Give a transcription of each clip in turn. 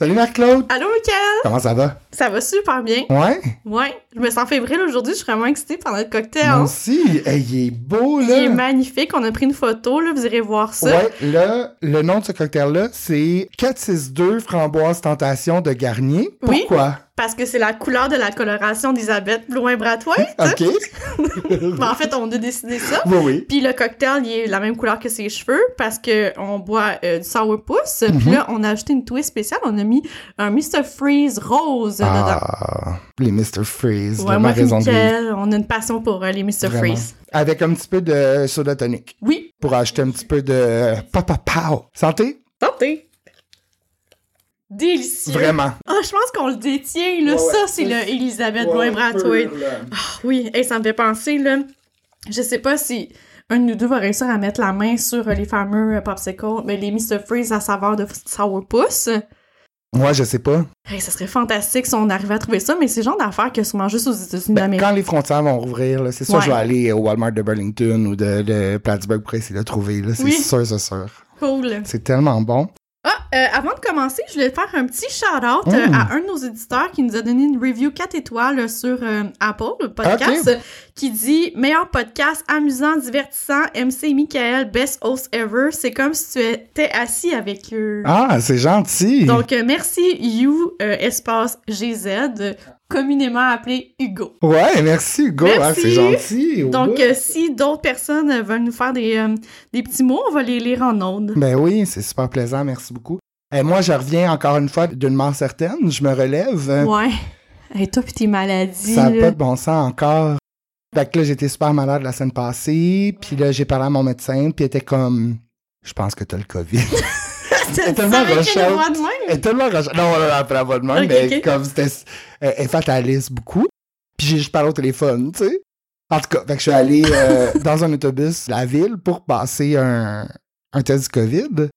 Salut Marc-Claude! Allô, Michael! Comment ça va? Ça va super bien. Ouais? Ouais, je me sens fébrile aujourd'hui, je suis vraiment excitée par notre cocktail. Moi aussi! Hey, il est beau, là! Il est magnifique, on a pris une photo, là, vous irez voir ça. Ouais, là, le nom de ce cocktail-là, c'est 462 framboise tentation de Garnier. Oui. Parce que c'est la couleur de la coloration d'Elisabeth Blouin-Brathwaite. OK. Ben, en fait, on a décidé ça. oui, oui. Puis le cocktail, il est la même couleur que ses cheveux parce que on boit euh, du sourpuss. Mhm. Puis là, on a ajouté une twist spéciale. On a mis un Mr. Freeze rose dedans. Ah, les Mr. Freeze, Ouais, moi raison de on a une passion pour euh, les Mr. Vraiment. Freeze. Avec un petit peu de soda tonic Oui, pour ajouter un petit peu de papa pow. Santé? santé! Délicieux! Vraiment. Ah, je pense qu'on le détient, là. Ouais, ça, ouais. c'est le Elisabeth Ouais. Ah, oui, et ça me fait penser, là. Je sais pas si un de nous deux va réussir à mettre la main sur euh, les fameux euh, popsicles, mais les Mr. Freeze à saveur de sourpuss. Moi, je sais pas. Hey, ça serait fantastique si on arrivait à trouver ça, mais c'est le genre d'affaire que sûrement juste aux États-Unis Ben, d'Amérique. quand les frontières vont rouvrir, là, c'est sûr Ouais. que je vais aller au Walmart de Burlington ou de, de Plattsburgh pour essayer de le trouver. là. C'est Oui. sûr, c'est sûr. Cool. C'est tellement bon. Euh, avant de commencer, je voulais faire un petit shout-out euh, à un de nos éditeurs qui nous a donné une review 4 étoiles sur euh, Apple, le podcast, euh, qui dit « Meilleur podcast, amusant, divertissant, MC Michael, best host ever. C'est comme si tu étais assis avec eux. Ah, c'est gentil. Donc, euh, merci You, euh, espace GZ, euh, communément appelé Hugo. Ouais, merci Hugo. Ah, c'est gentil. Donc, euh, si d'autres personnes veulent nous faire des, euh, des petits mots, on va les lire en ondes. Ben oui, c'est super plaisant. Merci beaucoup. Et moi, je reviens encore une fois d'une mort certaine. Je me relève. Ouais. Et toi, pis tes maladies. Ça n'a pas de bon sens encore. Fait que là, j'étais super malade la semaine passée. Puis là, j'ai parlé à mon médecin. Puis il était comme... Je pense que t'as le COVID. Ça- est tellement même. Elle est tellement rage- Non, après la voix de même, mais comme c'était. Elle, elle fatalise beaucoup. Puis j'ai juste parlé au téléphone, tu sais. En tout cas, fait que je suis allé euh, dans un autobus de la ville pour passer un, un test du COVID.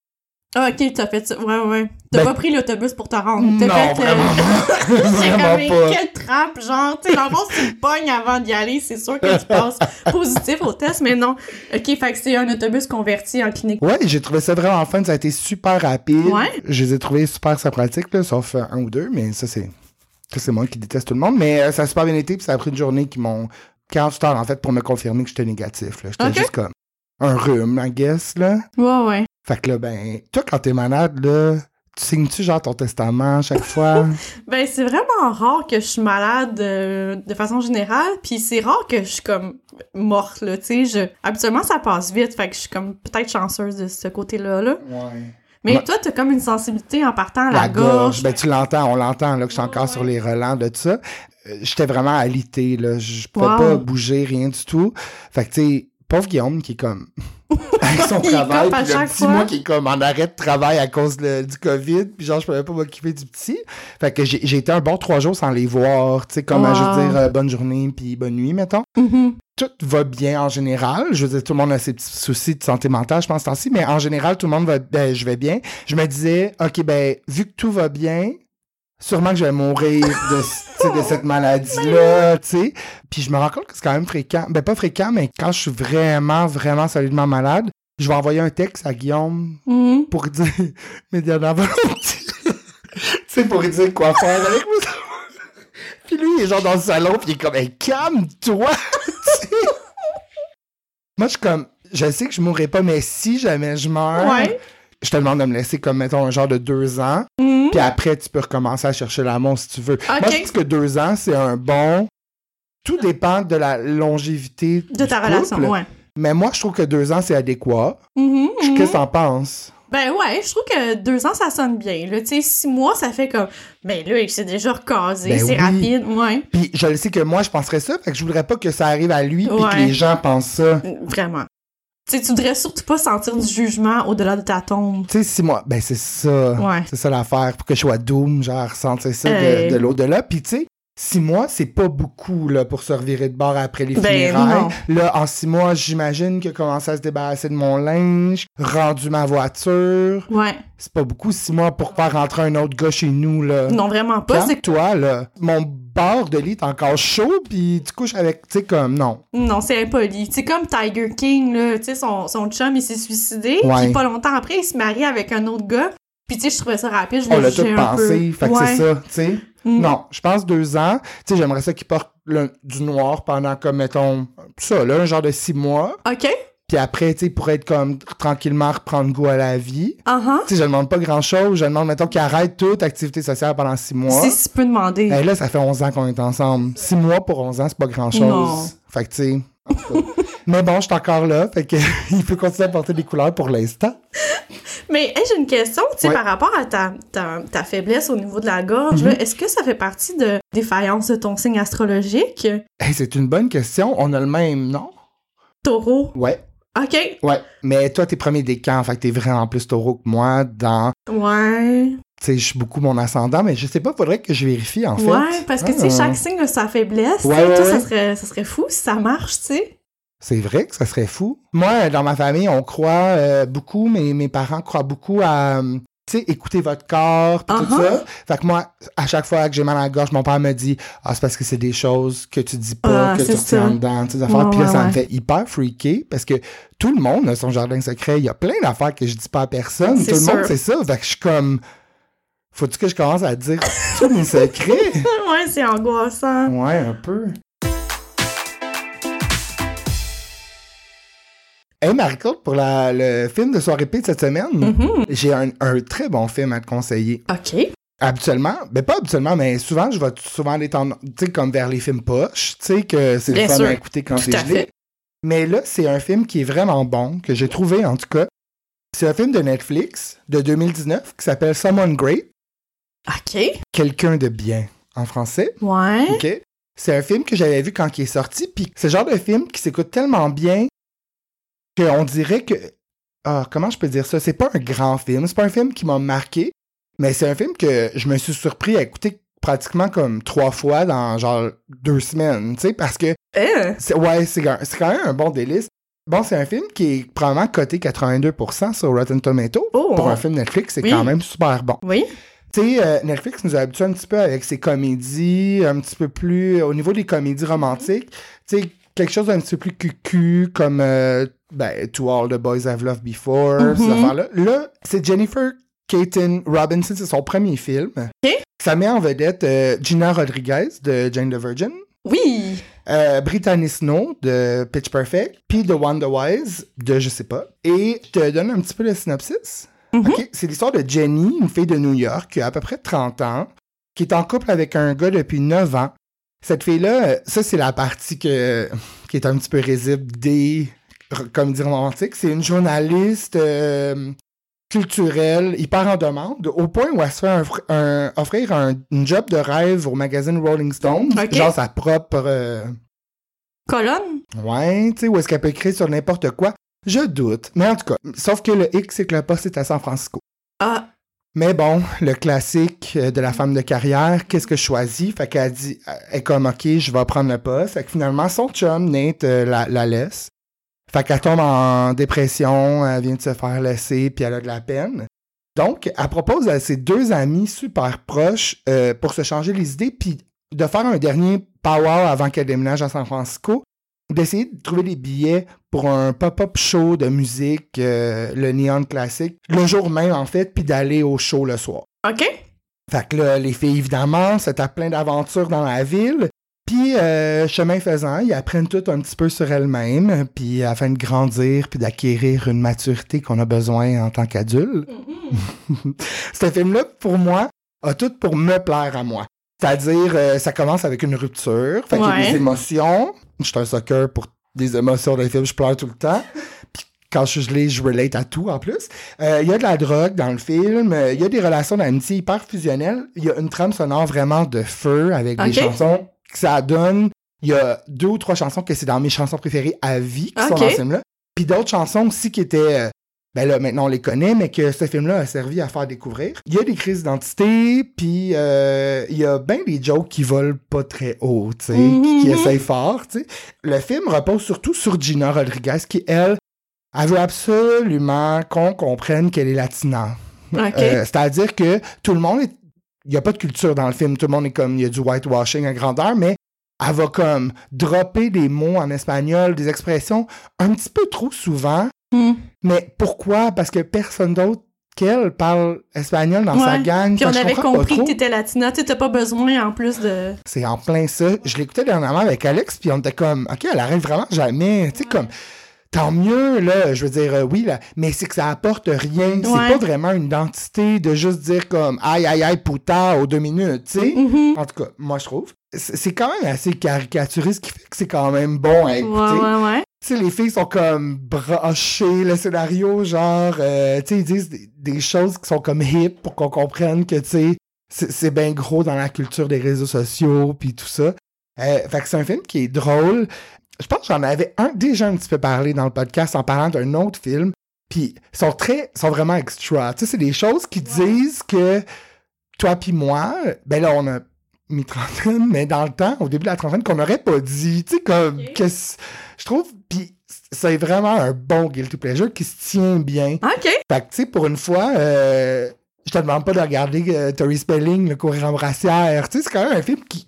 Ah, ok, t'as fait ça. Ouais, ouais. T'as Ben- pas pris l'autobus pour te rendre. Non, T'as fait, euh, vraiment pas. C'est comme quelle trappe, genre, tu sais, dans le fond, si tu pognes avant d'y aller, c'est sûr que tu passes positif au test, mais non. Ok, fait que c'est un autobus converti en clinique. Ouais, j'ai trouvé ça vraiment fun. Ça a été super rapide. Ouais. Je les ai trouvés super sympathiques, là, sauf euh, un ou deux, mais ça, c'est. Ça, c'est moi qui déteste tout le monde. Mais euh, ça a super bien été, puis ça a pris une journée qui m'ont. 48 heures, en fait, pour me confirmer que j'étais négatif. J'étais Ok. juste comme un rhume, I guess, là. Ouais, ouais. Fait que là, ben, toi, quand t'es malade, là, tu signes-tu genre ton testament à chaque fois? Ben, c'est vraiment rare que je suis malade euh, de façon générale, puis c'est rare que je suis comme morte, là, tu sais. Je... Habituellement, ça passe vite, fait que je suis comme peut-être chanceuse de ce côté-là, là. ouais. Mais toi, t'as comme une sensibilité en partant à la, La gorge, ben tu l'entends, on l'entend, là, que je suis Ouais, encore sur les relents de tout ça. Euh, J'étais vraiment alité, là. Je pouvais Wow. pas bouger, rien du tout. Fait que, tu sais, pauvre Guillaume qui est comme. avec son Il travail, puis le petit fois. moi qui est comme en arrêt de travail à cause du COVID, puis genre, je pouvais pas m'occuper du petit. Fait que j'ai été un bon trois jours sans les voir, tu sais, comme, à, je veux dire, euh, bonne journée, puis bonne nuit, mettons. Mhm. tout va bien en général. Je veux dire, tout le monde a ses petits soucis de santé mentale, je pense, ainsi, mais en général, tout le monde va, ben, je vais bien. Je me disais, OK, ben, vu que tout va bien, sûrement que je vais mourir de, cette maladie-là, tu sais. Puis je me rends compte que c'est quand même fréquent. Ben, pas fréquent, mais quand je suis vraiment, vraiment solidement malade, je vais envoyer un texte à Guillaume Mhm. pour dire mes dernières volontés. tu sais, pour lui dire quoi faire avec moi. Puis lui, il est genre dans le salon, puis il est comme, hey, calme-toi! Moi, je suis comme, je sais que je mourrai pas, mais si jamais je meurs, Ouais. je te demande de me laisser comme, mettons, un genre de deux ans, Mhm. Puis après, tu peux recommencer à chercher l'amour si tu veux. Moi, je pense que deux ans, c'est un bon. Tout dépend de la longévité De ta relation, ouais. Mais moi, je trouve que deux ans, c'est adéquat. Qu'est-ce que t'en penses? Ben ouais, je trouve que deux ans, ça sonne bien. Là, tu sais, six mois, ça fait comme, ben là, il s'est déjà recasé, Ben c'est oui. rapide, ouais. Puis je le sais que moi, je penserais ça, fait que je voudrais pas que ça arrive à lui, puis que les gens pensent ça. Vraiment. Tu sais, tu voudrais surtout pas sentir du jugement au-delà de ta tombe. Tu sais, si moi, ben c'est ça. Ouais. C'est ça l'affaire, pour que je sois doom, genre, ressentir ça de, de l'au-delà. Puis tu sais, six mois, c'est pas beaucoup, là, pour se revirer de bord après les Ben, funérailles. Là, en six mois, j'imagine qu'il a commencé à se débarrasser de mon linge, rendu ma voiture. Ouais. C'est pas beaucoup, six mois, pour faire rentrer un autre gars chez nous, là. Non, vraiment pas. C'est... toi là. Mon bord de lit est encore chaud, puis tu couches avec, tu sais, comme, non. Non, c'est impoli. C'est comme Tiger King, là. Tu sais, son, son chum, il s'est suicidé. Puis pas longtemps après, il se marie avec un autre gars. Puis tu sais, je trouvais ça rapide. Je On l'ai l'a tout pensé, fait que c'est ça, tu sais. Mm. Non, je pense deux ans. Tu sais, j'aimerais ça qu'il porte le- du noir pendant, comme, mettons, ça, là, un genre de six mois. OK. Puis après, tu sais, pour être comme tranquillement reprendre goût à la vie. Uh-huh. Tu sais, je demande pas grand-chose. Je demande, mettons, qu'il arrête toute activité sociale pendant six mois. Si si tu peux demander. Eh, là, ça fait 11 ans qu'on est ensemble. Six mois pour 11 ans, c'est pas grand-chose. Fait que, tu sais... Mais bon, je suis encore là. Fait que il peut continuer à porter des couleurs pour l'instant. Mais hey, j'ai une question, tu sais, Ouais. par rapport à ta, ta, ta faiblesse au niveau de la gorge, Mhm. là, est-ce que ça fait partie de défaillance de ton signe astrologique? Hey, c'est une bonne question. On a le même, non? Taureau. Ouais. OK. Ouais. Mais toi, t'es premier décan. Fait que t'es vraiment plus taureau que moi dans... Ouais. Tu sais, je suis beaucoup mon ascendant, mais je sais pas, faudrait que je vérifie, en fait. Ouais, parce que, tu sais, Ah. chaque signe a sa faiblesse. Ouais, ouais, ouais. ça serait, ça serait fou si ça marche, tu sais. C'est vrai que ça serait fou. Moi, dans ma famille, on croit euh, beaucoup, mes, mes parents croient beaucoup à, euh, tu sais, écouter votre corps, pis tout Uh-huh. ça. Fait que moi, à chaque fois que j'ai mal à la gorge, mon père me dit « Ah, c'est parce que c'est des choses que tu dis pas, Ah, que tu retiens dedans, tu sais, affaires. Puis là, ouais, ça me fait hyper freaker parce que tout le monde a son jardin secret. Il y a plein d'affaires que je dis pas à personne. Tout le monde, c'est ça. Fait que je suis comme... Faut-tu que je commence à dire tous mes secrets? ouais, c'est angoissant. Ouais, un peu. Hey Marie-Claude, pour la- le film de soirée P de cette semaine, Mhm. j'ai un, un très bon film à te conseiller. OK. Habituellement, ben pas habituellement, mais souvent, je vais souvent aller tendre, tu sais, comme vers les films poches, tu sais, que c'est le fun sûr. à écouter quand Tout c'est à gelé. fait. Mais là, c'est un film qui est vraiment bon, que j'ai trouvé en tout cas. C'est un film de Netflix de 2019 qui s'appelle Someone Great, OK. quelqu'un de bien en français. Ouais. OK? C'est un film que j'avais vu quand il est sorti, puis c'est le genre de film qui s'écoute tellement bien qu'on dirait que... Ah, comment je peux dire ça? C'est pas un grand film, c'est pas un film qui m'a marqué, mais c'est un film que je me suis surpris à écouter pratiquement comme trois fois dans genre deux semaines, tu sais, parce que... Hein? c'est- Ouais, c'est quand même un bon délice. Bon, c'est un film qui est probablement coté 82% sur Rotten Tomatoes. Oh. Pour un film Netflix, c'est Oui. quand même super bon. Oui. Tu sais, euh, Netflix nous a habitués un petit peu avec ses comédies, un petit peu plus au niveau des comédies romantiques. Tu sais, quelque chose d'un petit peu plus cucu, comme euh, ben, To All the Boys I've Loved Before, Mhm. ces affaires-là. Là, c'est Jennifer Caton Robinson, c'est son premier film. Ça met en vedette euh, Gina Rodriguez de Jane the Virgin, Oui. euh, Brittany Snow de Pitch Perfect, puis The Wonder Wise de Je sais pas. Et je te donne un petit peu le synopsis. OK, c'est l'histoire de Jenny, une fille de New York qui a à peu près 30 ans, qui est en couple avec un gars depuis 9 ans. Cette fille-là, ça c'est la partie que, qui est un petit peu risible des comédies romantiques. C'est une journaliste euh, culturelle hyper en demande, au point où elle se fait un fr- un- offrir un, une job de rêve au magazine Rolling Stone, OK. genre sa propre... euh, Colonne? Ouais, tu sais, où est-ce qu'elle peut écrire sur n'importe quoi? Je doute. Mais en tout cas, sauf que le X, c'est que le poste est à San Francisco. Ah. Mais bon, le classique euh, de la femme de carrière, qu'est-ce que je choisis? Fait qu'elle dit, elle est comme, OK, je vais prendre le poste. Fait que finalement, son chum, Nate, euh, la, la laisse. Fait qu'elle tombe en dépression, elle vient de se faire laisser, puis elle a de la peine. Donc, elle propose à ses deux amis super proches euh, pour se changer les idées, puis de faire un dernier power avant qu'elle déménage à San Francisco, d'essayer de trouver des billets pour un pop-up show de musique, euh, le Neon Classic, le jour même en fait, puis d'aller au show le soir. OK. Fait que là, les filles, évidemment, se tapent plein d'aventures dans la ville. Puis, euh, chemin faisant, ils apprennent tout un petit peu sur elles-mêmes, puis afin de grandir, puis d'acquérir une maturité qu'on a besoin en tant qu'adulte. Ce film-là, pour moi, a tout pour me plaire à moi. C'est-à-dire, euh, ça commence avec une rupture, fait qu'il y a des émotions. Je suis un sucker pour des émotions dans les films, je pleure tout le temps. Puis quand je suis je relate à tout en plus. Euh, Il y a de la drogue dans le film, euh, il y a des relations d'amitié hyper fusionnelles. Il y a une trame sonore vraiment de feu avec des Ok. chansons que ça donne. Il y a deux ou trois chansons que c'est dans mes chansons préférées à vie qui sont Ok. dans ce film-là. Puis d'autres chansons aussi qui étaient ben là, maintenant on les connaît, mais que ce film-là a servi à faire découvrir. Il y a des crises d'identité, puis euh, il y a bien des jokes qui volent pas très haut, tu sais, qui, qui Mhm. essayent fort, tu sais. Le film repose surtout sur Gina Rodriguez, qui, elle, elle veut absolument qu'on comprenne qu'elle est latina. Euh, C'est-à-dire que tout le monde est... Il n'y a pas de culture dans le film, tout le monde est comme... Il y a du whitewashing à grandeur, mais elle va comme dropper des mots en espagnol, des expressions un petit peu trop souvent, Hmm. mais pourquoi? Parce que personne d'autre qu'elle parle espagnol dans sa Ouais. gang. Puis on avait compris que t'étais latina, tu t'as pas besoin en plus de... C'est en plein ça. Je l'écoutais dernièrement avec Alex, puis on était comme, OK, elle arrive vraiment jamais. Tu sais, comme, tant mieux, là, je veux dire, euh, oui, là, mais c'est que ça apporte rien. C'est Ouais. pas vraiment une identité de juste dire comme, aïe, aïe, aïe, putain, aux deux minutes, tu sais. Mhm. En tout cas, moi, je trouve. C'est quand même assez caricaturiste, ce qui fait que c'est quand même bon à Ouais, écouter. ouais, ouais. Tu sais, les filles sont comme brochées, le scénario, genre, euh, tu sais, ils disent des, des choses qui sont comme hip pour qu'on comprenne que, tu sais, c'est- bien gros dans la culture des réseaux sociaux, puis tout ça. Euh, fait que c'est un film qui est drôle. Je pense que j'en avais un, déjà un petit peu parlé dans le podcast en parlant d'un autre film, puis ils sont très, sont vraiment extra. Tu sais, c'est des choses qui disent que toi puis moi, ben là, on a mis trentaine, mais dans le temps, au début de la trentaine, qu'on n'aurait pas dit, tu sais, comme, que je trouve, puis c'est vraiment un bon guilty pleasure qui se tient bien. OK. Fait que, tu sais, pour une fois, euh, je te demande pas de regarder euh, Tori Spelling, le courir en brassière. Tu sais, c'est quand même un film qui,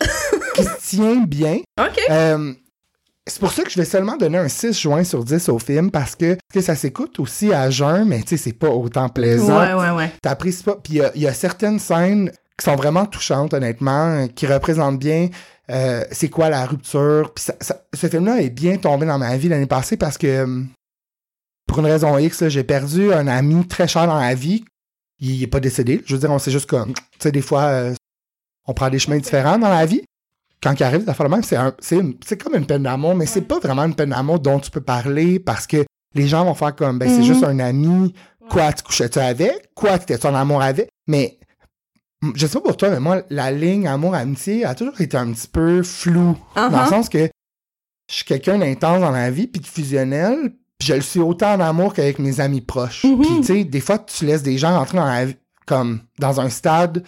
qui se tient bien. OK. Euh, c'est pour ça que je vais seulement donner un 6 juin sur 10 au film parce que, que ça s'écoute aussi à jeun, mais tu sais, c'est pas autant plaisant. Ouais, ouais, ouais. T'apprécies pas. Puis il y a- il y, a certaines scènes qui sont vraiment touchantes, honnêtement, qui représentent bien euh, c'est quoi la rupture. Puis ça- ça- ce film-là est bien tombé dans ma vie l'année passée parce que, euh, pour une raison X, j'ai perdu un ami très cher dans la vie. Il est pas décédé. Je veux dire, on sait juste comme, tu sais, des fois, euh, on prend des chemins différents dans la vie. Quand il arrive des affaires de même, c'est un- c'est comme une peine d'amour, mais c'est pas vraiment une peine d'amour dont tu peux parler parce que les gens vont faire comme, ben, c'est Mhm. juste un ami. Quoi, tu couchais-tu avec? Quoi, tu étais en amour avec? Mais, je sais pas pour toi, mais moi, la ligne amour-amitié a toujours été un petit peu floue. Dans le Uh-huh. sens que je suis quelqu'un d'intense dans la vie, puis de fusionnel, puis je le suis autant en amour qu'avec mes amis proches. Mhm. Puis, tu sais, des fois, tu laisses des gens entrer dans la vie, comme dans un stade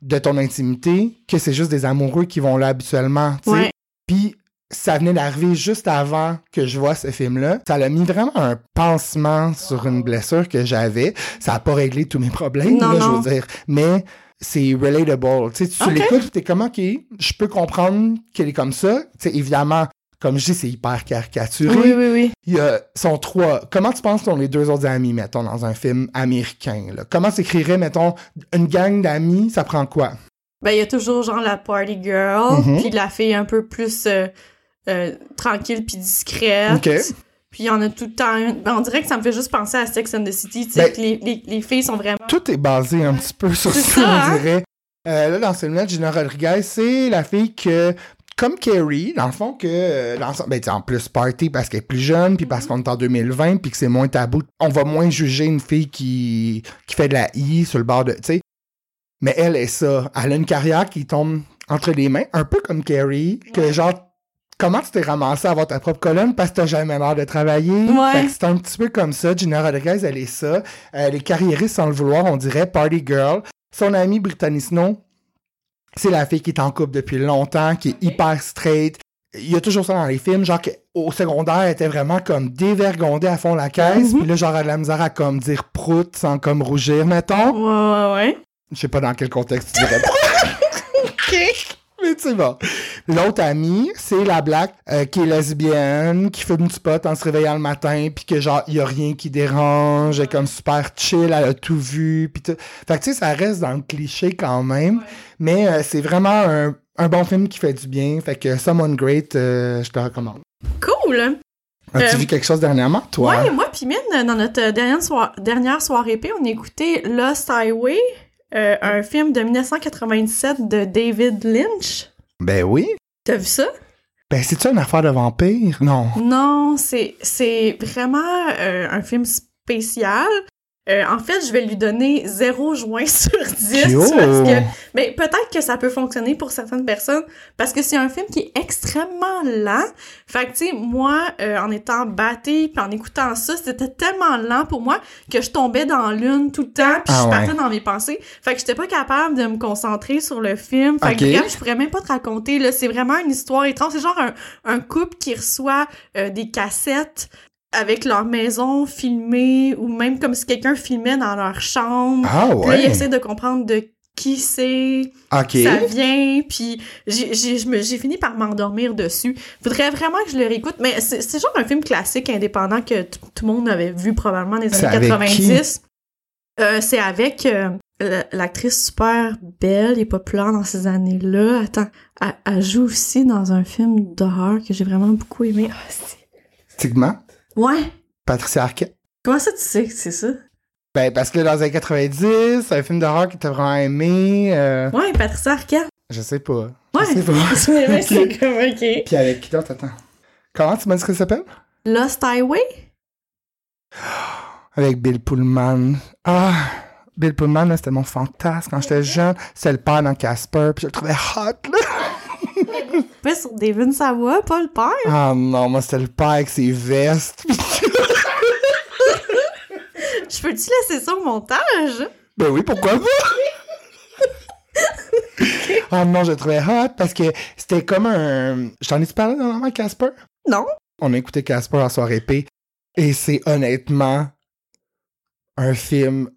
de ton intimité, que c'est juste des amoureux qui vont là habituellement, tu sais. Ouais. Puis, ça venait d'arriver juste avant que je vois ce film-là. Ça l'a mis vraiment un pansement sur une blessure que j'avais. Ça a pas réglé tous mes problèmes, Non, là, je veux dire. Mais c'est relatable. Tu sais, tu Ok. l'écoutes, t'es comme, OK, je peux comprendre qu'elle est comme ça. Tu sais, évidemment, comme je dis, c'est hyper caricaturé. Oui, oui, oui. Il y a, sont trois. Comment tu penses sont les deux autres amis, mettons, dans un film américain? Là? Comment s'écrirait, mettons, une gang d'amis, ça prend quoi? Ben, il y a toujours genre la party girl, Mhm. puis la fille un peu plus euh, euh, tranquille puis discrète. OK. Puis il y en a tout le temps une. Ben, on dirait que ça me fait juste penser à Sex and the City, tu sais, Ben- que les, les, les filles sont vraiment. Tout est basé un petit peu sur ça, on hein? dirait. Euh, là, dans ce film-là, Gina Rodriguez, c'est la fille que, comme Carrie, dans le fond, que, euh, dans ben, tu sais, en plus, party parce qu'elle est plus jeune, puis Mm-hmm. parce qu'on est en 2020, puis que c'est moins tabou. On va moins juger une fille qui, qui fait de la I sur le bord de, tu sais. Mais elle est ça. Elle a une carrière qui tombe entre les mains, un peu comme Carrie, que genre, comment tu t'es ramassé à avoir ta propre colonne? Parce que t'as jamais l'air de travailler? Ouais. Fait que c'est un petit peu comme ça. Gina Rodriguez, elle est ça. Elle est carriériste sans le vouloir, on dirait party girl. Son amie Brittany Snow, c'est la fille qui est en couple depuis longtemps, qui est hyper straight. Il y a toujours ça dans les films, genre qu'au secondaire, elle était vraiment comme dévergondée à fond la caisse, Mhm. puis là, genre, elle a de la misère à comme dire prout sans comme rougir, mettons. Ouais, ouais, ouais. Je sais pas dans quel contexte tu dirais OK. L'autre amie, c'est la black euh, qui est lesbienne, qui fume du pot en se réveillant le matin, puis que genre, il y a rien qui dérange, elle est comme super chill, elle a tout vu, puis tout. Fait que tu sais, ça reste dans le cliché quand même, mais euh, c'est vraiment un, un bon film qui fait du bien, fait que Someone Great, euh, je te recommande. Cool. As-tu Euh, vu quelque chose dernièrement, toi? Ouais, moi puis Mine, dans notre dernière, dernière soirée épée, on a écouté Lost Highway, euh, un film de 1997 de David Lynch. Ben oui. T'as vu ça? Ben, c'est-tu une affaire de vampire? Non. Non, c'est c'est vraiment euh, un film spécial. Euh, en fait, je vais lui donner 0 joint sur 10 Yo! parce que mais peut-être que ça peut fonctionner pour certaines personnes parce que c'est un film qui est extrêmement lent. Fait que tu sais moi euh, en étant battée puis en écoutant ça, c'était tellement lent pour moi que je tombais dans l'une tout le temps puis Ah je ouais. partais dans mes pensées. Fait que j'étais pas capable de me concentrer sur le film. Fait que bref, je pourrais même pas te raconter là, c'est vraiment une histoire étrange, c'est genre un, un couple qui reçoit euh, des cassettes avec leur maison filmée ou même comme si quelqu'un filmait dans leur chambre. Ah Puis là, ils ouais. essaient de comprendre de qui c'est, Ok. ça vient, puis j'ai fini par m'endormir dessus. Faudrait vraiment que je le réécoute, mais c'est genre un film classique indépendant que tout le monde avait vu probablement dans les années avec 90. Euh, c'est avec euh, l'actrice super belle et populaire dans ces années-là. Attends, elle, elle joue aussi dans un film d'horreur que j'ai vraiment beaucoup aimé. Ah, c'est- Stigma, ouais! Patricia Arquette. Comment ça tu sais que c'est ça? Ben, parce que dans les années 90, c'est un film d'horreur que t'as vraiment aimé. euh, Ouais, Patricia Arquette. Je sais pas. Ouais. Je sais pas. C'est comme, ok. Puis avec qui d'autre, attends. Comment tu m'as dit que ça s'appelle? Lost Highway? Avec Bill Pullman. Ah! Bill Pullman, là, c'était mon fantasme quand j'étais jeune. C'était le père dans Casper, puis je le trouvais hot, là. Pas sur David Savoie, pas le père. Ah non, moi, c'était le père avec ses vestes. Je peux-tu laisser ça au montage? ben oui, pourquoi pas? Ah non, je le trouvais hot parce que c'était comme un... Je t'en ai-tu parlé normalement, Casper? Non. On a écouté Casper en soirée P et c'est honnêtement un film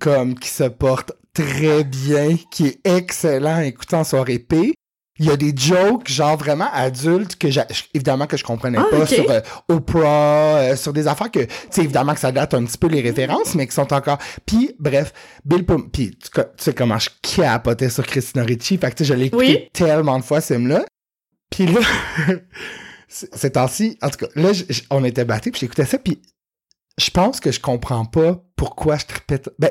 comme qui se porte très bien, qui est excellent à écouter en soirée P. Il y a des jokes genre vraiment adultes que évidemment que je comprenais Ah, pas sur euh, Oprah, euh, sur des affaires que tu sais évidemment que ça date un petit peu les références mais qui sont encore puis bref Bill Pum puis tu, sais comment je capotais sur Christina Ricci fait que tu sais je l'ai écouté Oui. tellement de fois ce là puis là ces temps-ci en tout cas là on était battus puis j'écoutais ça puis je pense que je comprends pas pourquoi je tripais ben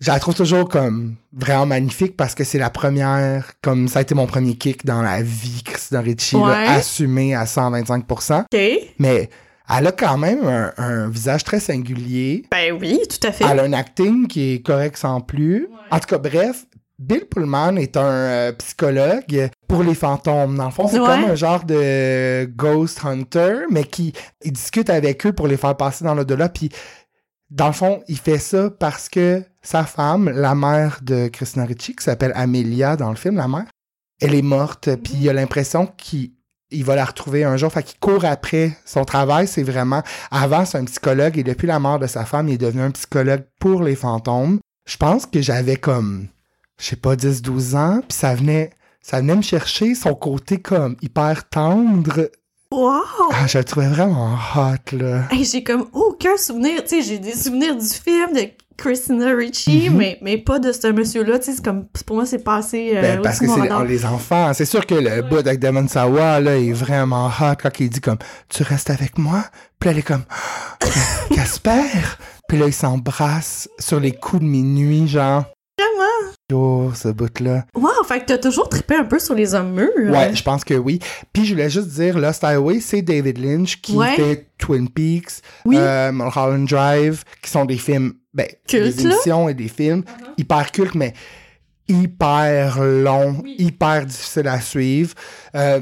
je la trouve toujours comme vraiment magnifique parce que c'est la première, comme ça a été mon premier kick dans la vie, Christina Ricci, là, Ouais. assumé à 125%. OK. Mais elle a quand même un, un visage très singulier. Ben oui, tout à fait. Elle a un acting qui est correct sans plus. En tout cas, bref, Bill Pullman est un euh, psychologue pour les fantômes. Dans le fond, c'est Ouais. comme un genre de ghost hunter, mais qui il discute avec eux pour les faire passer dans l'au-delà. Puis, dans le fond, il fait ça parce que sa femme, la mère de Christina Ricci, qui s'appelle Amelia dans le film, la mère, elle est morte. Puis, il a l'impression qu'il il va la retrouver un jour. Fait qu'il court après. Son travail, c'est vraiment... Avant, c'est un psychologue et depuis la mort de sa femme, il est devenu un psychologue pour les fantômes. Je pense que j'avais comme, je sais pas, 10-12 ans, puis ça venait, ça venait me chercher son côté comme hyper tendre. Wow! Ah, je le trouvais vraiment hot, là. Hey, j'ai comme aucun souvenir. Tu sais, j'ai des souvenirs du film de Christina Ricci, Mhm. mais, mais pas de ce monsieur-là. Tu sais, comme, pour moi, c'est passé euh, Ben, parce que c'est les, radar. les enfants. C'est sûr que le bout avec Damon Sawa, là, est vraiment hot quand il dit comme, tu restes avec moi? Puis là, elle est comme, Casper? Puis là, ils s'embrassent sur les coups de minuit, genre. Vraiment? Oh, ce bout-là. Wow, fait que t'as toujours trippé un peu sur les hommes mûrs. Ouais, je pense que oui. Puis je voulais juste dire, Lost Highway, c'est David Lynch qui Ouais. fait Twin Peaks, Oui. euh, Mulholland Drive, qui sont des films, ben, Cultes, des là. émissions et des films hyper cultes, mais hyper longs, hyper difficiles à suivre. Euh,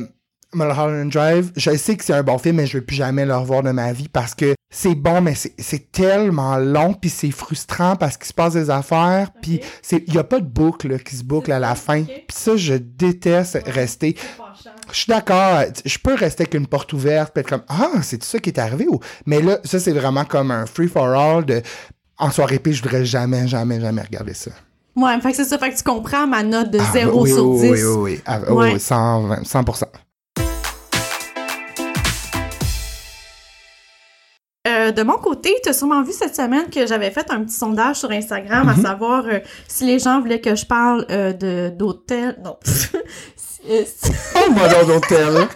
Mulholland Drive, je sais que c'est un bon film, mais je vais plus jamais le revoir de ma vie parce que c'est bon, mais c'est- c'est tellement long, puis c'est frustrant parce qu'il se passe des affaires, puis c'est il y a pas de boucle là, qui se boucle à la fin. Puis ça, je déteste rester. Je suis d'accord, je peux rester avec une porte ouverte, puis être comme ah, c'est ça qui est arrivé ou mais là, ça c'est vraiment comme un free for all de en soirée P, je voudrais jamais, jamais, jamais regarder ça. Ouais, fait que c'est ça. Fait que tu comprends ma note de Ah, 0 oui, sur oui, 10. Oui, oui, oui. Ah, oui, Ouais. oui, 120, 100%. Euh, de mon côté, tu as sûrement vu cette semaine que j'avais fait un petit sondage sur Instagram Mhm. à savoir euh, si les gens voulaient que je parle euh, de d'hôtel. Non. Euh, Oh, modèle d'hôtel!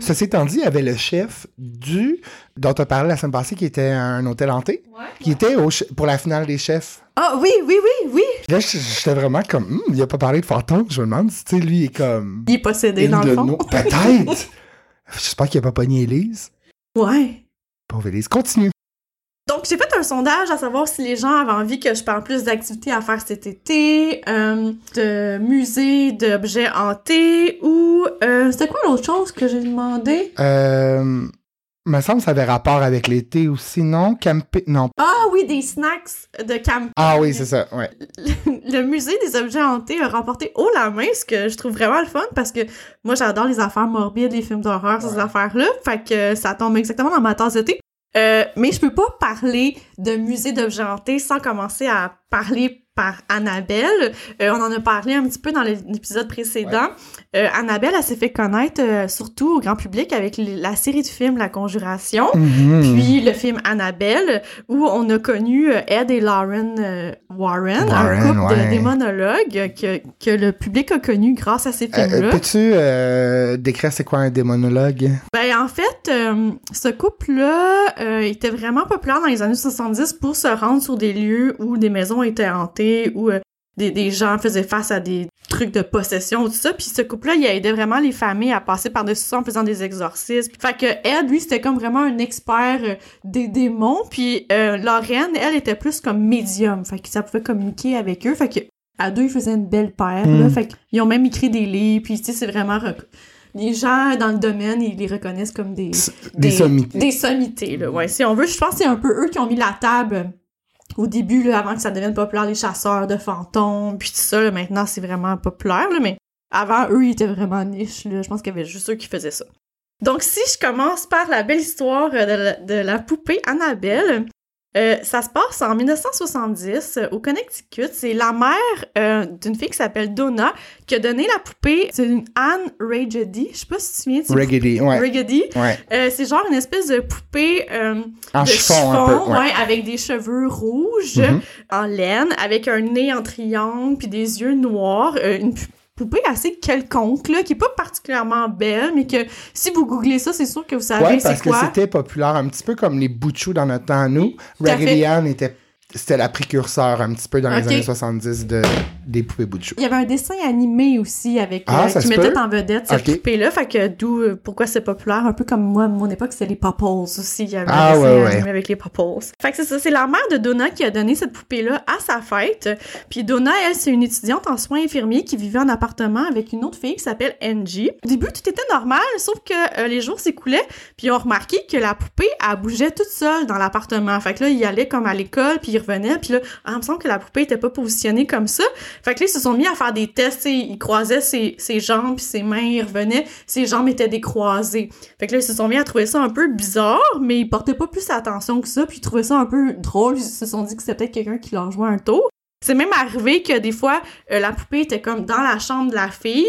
Ceci étant dit, il y avait le chef du, dont tu as parlé la semaine passée, qui était un hôtel hanté, qui était au pour la finale des chefs. Ah oui, oui, oui, oui. Là, j'étais vraiment comme, Hum, il a pas parlé de fantôme. Je me demande si, tu sais, lui, il est comme. Il est possédé dans le fond. Peut-être! J'espère qu'il a pas pogné Élise. Ouais. Continue. Donc, j'ai fait un sondage à savoir si les gens avaient envie que je parle plus d'activités à faire cet été, euh, de musées, d'objets hantés, ou... Euh, C'était quoi l'autre chose que j'ai demandé? Euh. Me semble que ça avait rapport avec l'été aussi, non? Camper. Non. Ah oui, des snacks de camp. Ah oui, c'est ça, ouais. le musée des objets hantés a remporté haut la main, ce que je trouve vraiment le fun parce que moi j'adore les affaires morbides, les films d'horreur, ces affaires-là. Fait que ça tombe exactement dans ma tasse de thé. Euh, mais je peux pas parler de musée d'objets hantés sans commencer à parler par Annabelle. Euh, on en a parlé un petit peu dans l'épisode précédent. Euh, Annabelle, elle s'est fait connaître euh, surtout au grand public avec la série de films La Conjuration, Mhm. puis le film Annabelle, où on a connu Ed et Lauren Warren, un couple ouais. de démonologues que, que le public a connu grâce à ces films-là. Peux-tu décrire c'est quoi un démonologue? Ben, en fait, ce couple-là était vraiment populaire dans les années 70 pour se rendre sur des lieux où des maisons étaient hantées, où euh, des, des gens faisaient face à des trucs de possession, tout ça. Puis ce couple-là, il aidait vraiment les familles à passer par-dessus ça en faisant des exorcismes. Fait que Ed, lui, c'était comme vraiment un expert euh, des démons. Puis euh, Lorraine, elle, était plus comme médium. Fait que ça pouvait communiquer avec eux. Fait que à deux, ils faisaient une belle paire. Là. Mm. Fait qu'ils ont même écrit des livres. Puis tu sais, c'est vraiment... Les gens dans le domaine, ils les reconnaissent comme des... Des, sommités. Des sommités, là, ouais. Si on veut, je pense que c'est un peu eux qui ont mis la table au début, là, avant que ça devienne populaire, les chasseurs de fantômes, puis tout ça, là, maintenant, c'est vraiment populaire, là, mais avant, eux, ils étaient vraiment niche. Je pense qu'il y avait juste eux qui faisaient ça. Donc, si je commence par la belle histoire euh, de la poupée Annabelle, euh, ça se passe en 1970 euh, au Connecticut. C'est la mère euh, d'une fille qui s'appelle Donna qui a donné la poupée. C'est une Anne Raggedy. Je sais pas si tu cette Raggedy, ouais. Raggedy. ouais. C'est genre une espèce de poupée En de chiffon, un peu. Ouais. ouais, avec des cheveux rouges, Mhm. en laine, avec un nez en triangle, puis des yeux noirs. Une poupée assez quelconque, là, qui est pas particulièrement belle, mais que si vous googlez ça, c'est sûr que vous savez Ouais, c'est parce que quoi. c'était populaire, un petit peu comme les Bouchous dans notre temps, nous. Raggedy. Ann était, c'était la précurseur un petit peu dans les années 70 de, des poupées Bouchous. Il y avait un dessin animé aussi avec Ah, euh, qui mettait en vedette cette poupée-là, fait que d'où euh, pourquoi c'est populaire, un peu comme moi, à mon époque, c'était les Popples aussi, il y avait Ah, un dessin ouais, avec les Popples. Fait que c'est ça, c'est la mère de Donna qui a donné cette poupée-là à sa fête, puis Donna, elle, c'est une étudiante en soins infirmiers qui vivait en appartement avec une autre fille qui s'appelle Angie. Au début, tout était normal, sauf que euh, les jours s'écoulaient, puis ils ont remarqué que la poupée, elle bougeait toute seule dans l'appartement. Fait que là, il allait comme à l'école, puis il revenait, puis là, ah, il me semble que la poupée était pas positionnée comme ça. Fait que là, ils se sont mis à faire des tests, ils croisaient ses, ses jambes puis ses mains, ils revenaient, ses jambes étaient décroisées. Fait que là, ils se sont mis à trouver ça un peu bizarre, mais ils portaient pas plus attention que ça, puis ils trouvaient ça un peu drôle, ils se sont dit que c'était peut-être quelqu'un qui leur jouait un tour. C'est même arrivé que des fois, euh, la poupée était comme dans la chambre de la fille,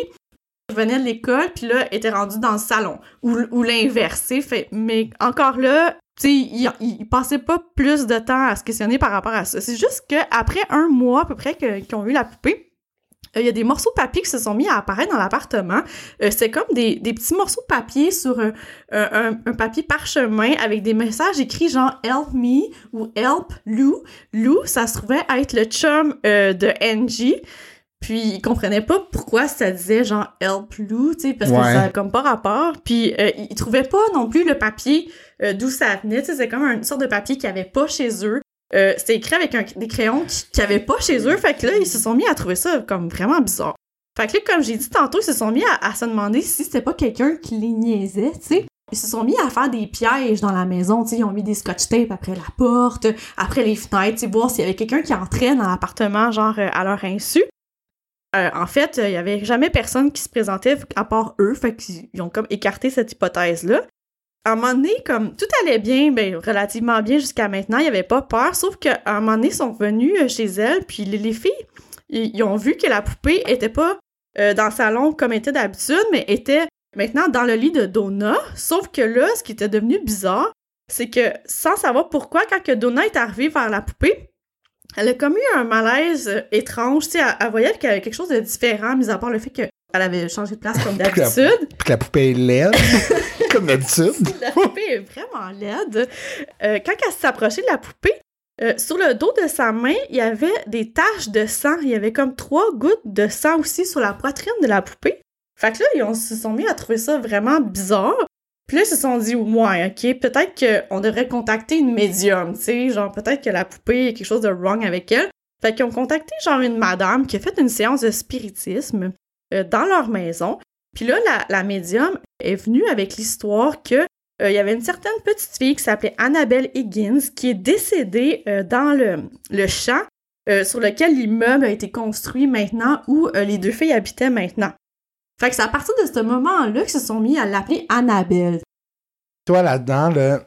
revenait de l'école, puis là, était rendue dans le salon, ou, ou l'inverse. Fait- Mais encore là, sais, il, il, passait pas plus de temps à se questionner par rapport à ça. C'est juste qu'après un mois à peu près qu'ils ont eu la poupée, euh, il y a des morceaux de papier qui se sont mis à apparaître dans l'appartement. Euh, c'est comme des, des petits morceaux de papier sur un, un, un- un papier parchemin avec des messages écrits genre Help me ou Help Lou. Lou, ça se trouvait être le chum euh, de Angie. Puis il comprenait pas pourquoi ça disait genre Help Lou, tu sais, parce que ça a comme pas rapport. Puis euh, il trouvait pas non plus le papier euh, d'où ça venait, tu sais, c'est comme une sorte de papier qu'il y avait pas chez eux. Euh, c'était écrit avec un- des crayons qui, qui avaient pas chez eux, fait que là, ils se sont mis à trouver ça comme vraiment bizarre. Fait que là, comme j'ai dit tantôt, ils se sont mis à, à se demander si c'était pas quelqu'un qui les niaisait, tu sais. Ils se sont mis à faire des pièges dans la maison, tu sais, ils ont mis des scotch tape après la porte, après les fenêtres, tu sais, voir s'il y avait quelqu'un qui entrait dans l'appartement, genre à leur insu. Euh, en fait, il y avait jamais personne qui se présentait à part eux, fait qu'ils ils ont comme écarté cette hypothèse-là. À un moment donné, comme tout allait bien, ben relativement bien jusqu'à maintenant, il n'y avait pas peur, sauf qu'à un moment donné, ils sont venus euh, chez elle, puis les, les filles, ils, ils ont vu que la poupée était pas euh, dans le salon comme était d'habitude, mais était maintenant dans le lit de Donna. Sauf que là, ce qui était devenu bizarre, c'est que sans savoir pourquoi, quand que Donna est arrivée vers la poupée, elle a comme eu un malaise euh, étrange. Tu sais, elle, elle voyait qu'il y avait quelque chose de différent, mis à part le fait qu'elle avait changé de place comme d'habitude. Puis que la poupée est laide, comme d'habitude. la poupée est vraiment laide. Euh, quand elle s'approchait de la poupée, euh, sur le dos de sa main, il y avait des taches de sang. Il y avait comme trois gouttes de sang aussi sur la poitrine de la poupée. Fait que là, ils ont- se sont mis à trouver ça vraiment bizarre. Puis là, ils se sont dit, ouais, ok, peut-être qu'on devrait contacter une médium, tu sais, genre peut-être que la poupée, y a quelque chose de wrong avec elle. Fait qu'ils ont contacté genre une madame qui a fait une séance de spiritisme euh, dans leur maison. Puis là, la, médium est venue avec l'histoire que euh, il y avait une certaine petite fille qui s'appelait Annabelle Higgins qui est décédée euh, dans le, le champ sur lequel l'immeuble a été construit maintenant où les deux filles habitaient maintenant. Fait que c'est à partir de ce moment-là qu'ils se sont mis à l'appeler Annabelle. Toi, là-dedans, là,